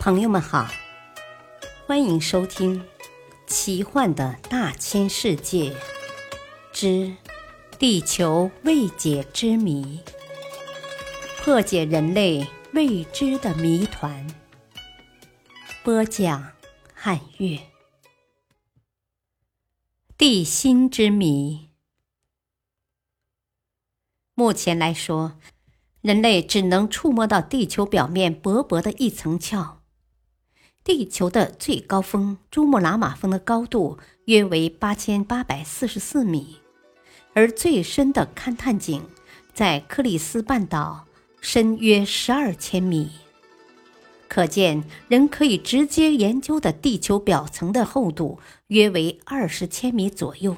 朋友们好，欢迎收听《奇幻的大千世界之地球未解之谜》，破解人类未知的谜团。播讲：汉月。地心之谜。目前来说，人类只能触摸到地球表面薄薄的一层壳。地球的最高峰珠穆朗玛峰的高度约为八千八百四十四米，而最深的勘探井在克里斯半岛，深约十二千米。可见，人可以直接研究的地球表层的厚度约为二十千米左右。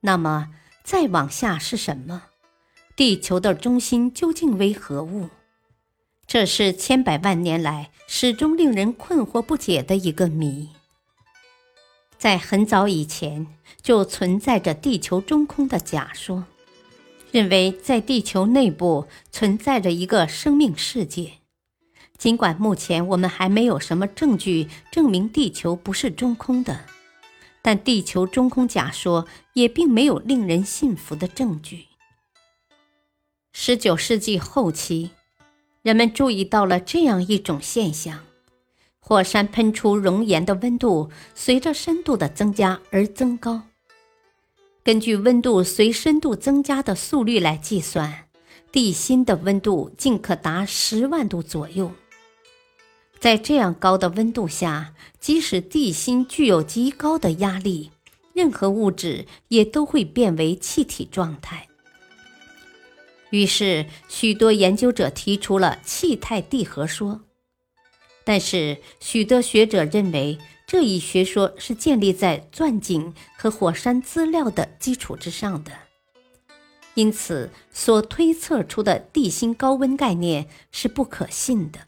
那么，再往下是什么？地球的中心究竟为何物？这是千百万年来始终令人困惑不解的一个谜。在很早以前就存在着地球中空的假说，认为在地球内部存在着一个生命世界。尽管目前我们还没有什么证据证明地球不是中空的，但地球中空假说也并没有令人信服的证据。十九世纪后期。人们注意到了这样一种现象：火山喷出熔岩的温度随着深度的增加而增高。根据温度随深度增加的速率来计算，地心的温度竟可达十万度左右。在这样高的温度下，即使地心具有极高的压力，任何物质也都会变为气体状态。于是，许多研究者提出了气态地核说，但是许多学者认为这一学说是建立在钻井和火山资料的基础之上的，因此所推测出的地心高温概念是不可信的。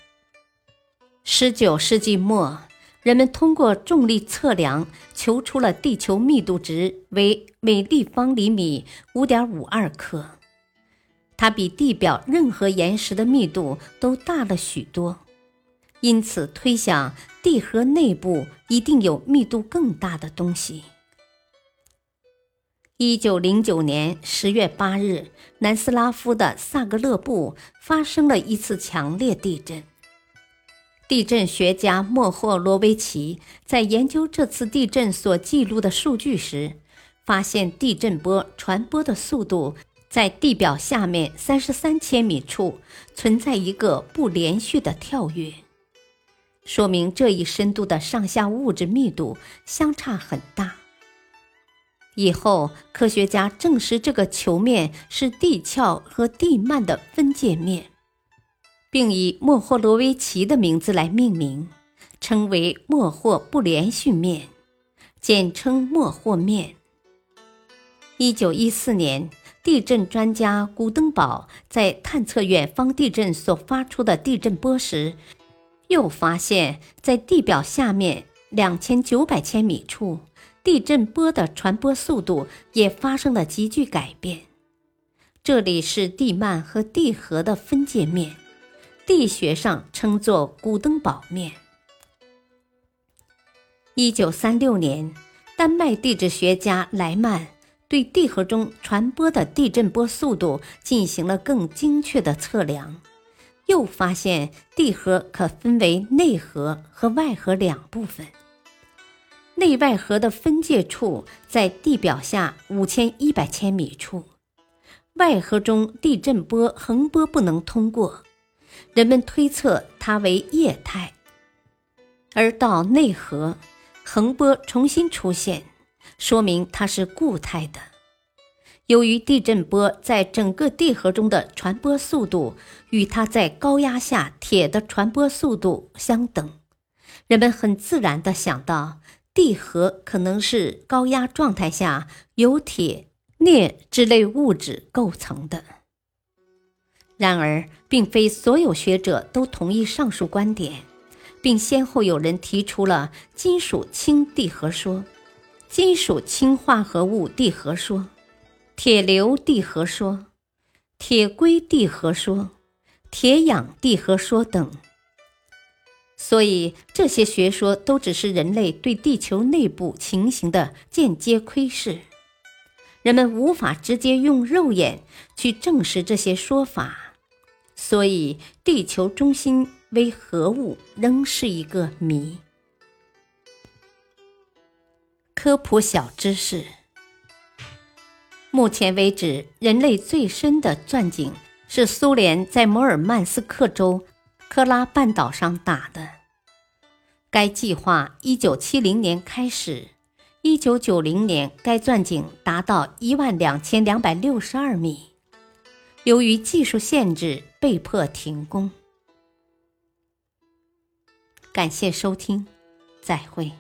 十九世纪末，人们通过重力测量求出了地球密度值为每立方厘米五点五二克。它比地表任何岩石的密度都大了许多，因此推想地核内部一定有密度更大的东西。一九零九年十月八日，南斯拉夫的萨格勒布发生了一次强烈地震。地震学家莫霍罗维奇在研究这次地震所记录的数据时，发现地震波传播的速度。在地表下面三十三千米处存在一个不连续的跳跃，说明这一深度的上下物质密度相差很大。以后科学家证实这个球面是地壳和地幔的分界面，并以莫霍罗维奇的名字来命名，称为莫霍不连续面，简称莫霍面。一九一四年。地震专家古登堡在探测远方地震所发出的地震波时，又发现，在地表下面两千九百千米处，地震波的传播速度也发生了急剧改变。这里是地幔和地核的分界面，地学上称作古登堡面。一九三六年，丹麦地质学家莱曼。对地核中传播的地震波速度进行了更精确的测量，又发现地核可分为内核和外核两部分。内外核的分界处在地表下五千一百千米处，外核中地震波横波不能通过，人们推测它为液态。而到内核，横波重新出现。说明它是固态的。由于地震波在整个地核中的传播速度与它在高压下铁的传播速度相等，人们很自然地想到地核可能是高压状态下由铁、镍之类物质构成的。然而，并非所有学者都同意上述观点，并先后有人提出了金属氢地核说。金属氢化合物地核说、铁硫地核说、铁硅地核说、铁氧地核说等。所以这些学说都只是人类对地球内部情形的间接窥视，人们无法直接用肉眼去证实这些说法，所以地球中心为何物仍是一个谜。科普小知识：目前为止，人类最深的钻井是苏联在摩尔曼斯克州。科拉半岛上打的。该计划一九七零年开始，一九九零年该钻井达到一万两千两百六十二米，由于技术限制被迫停工。感谢收听，再会。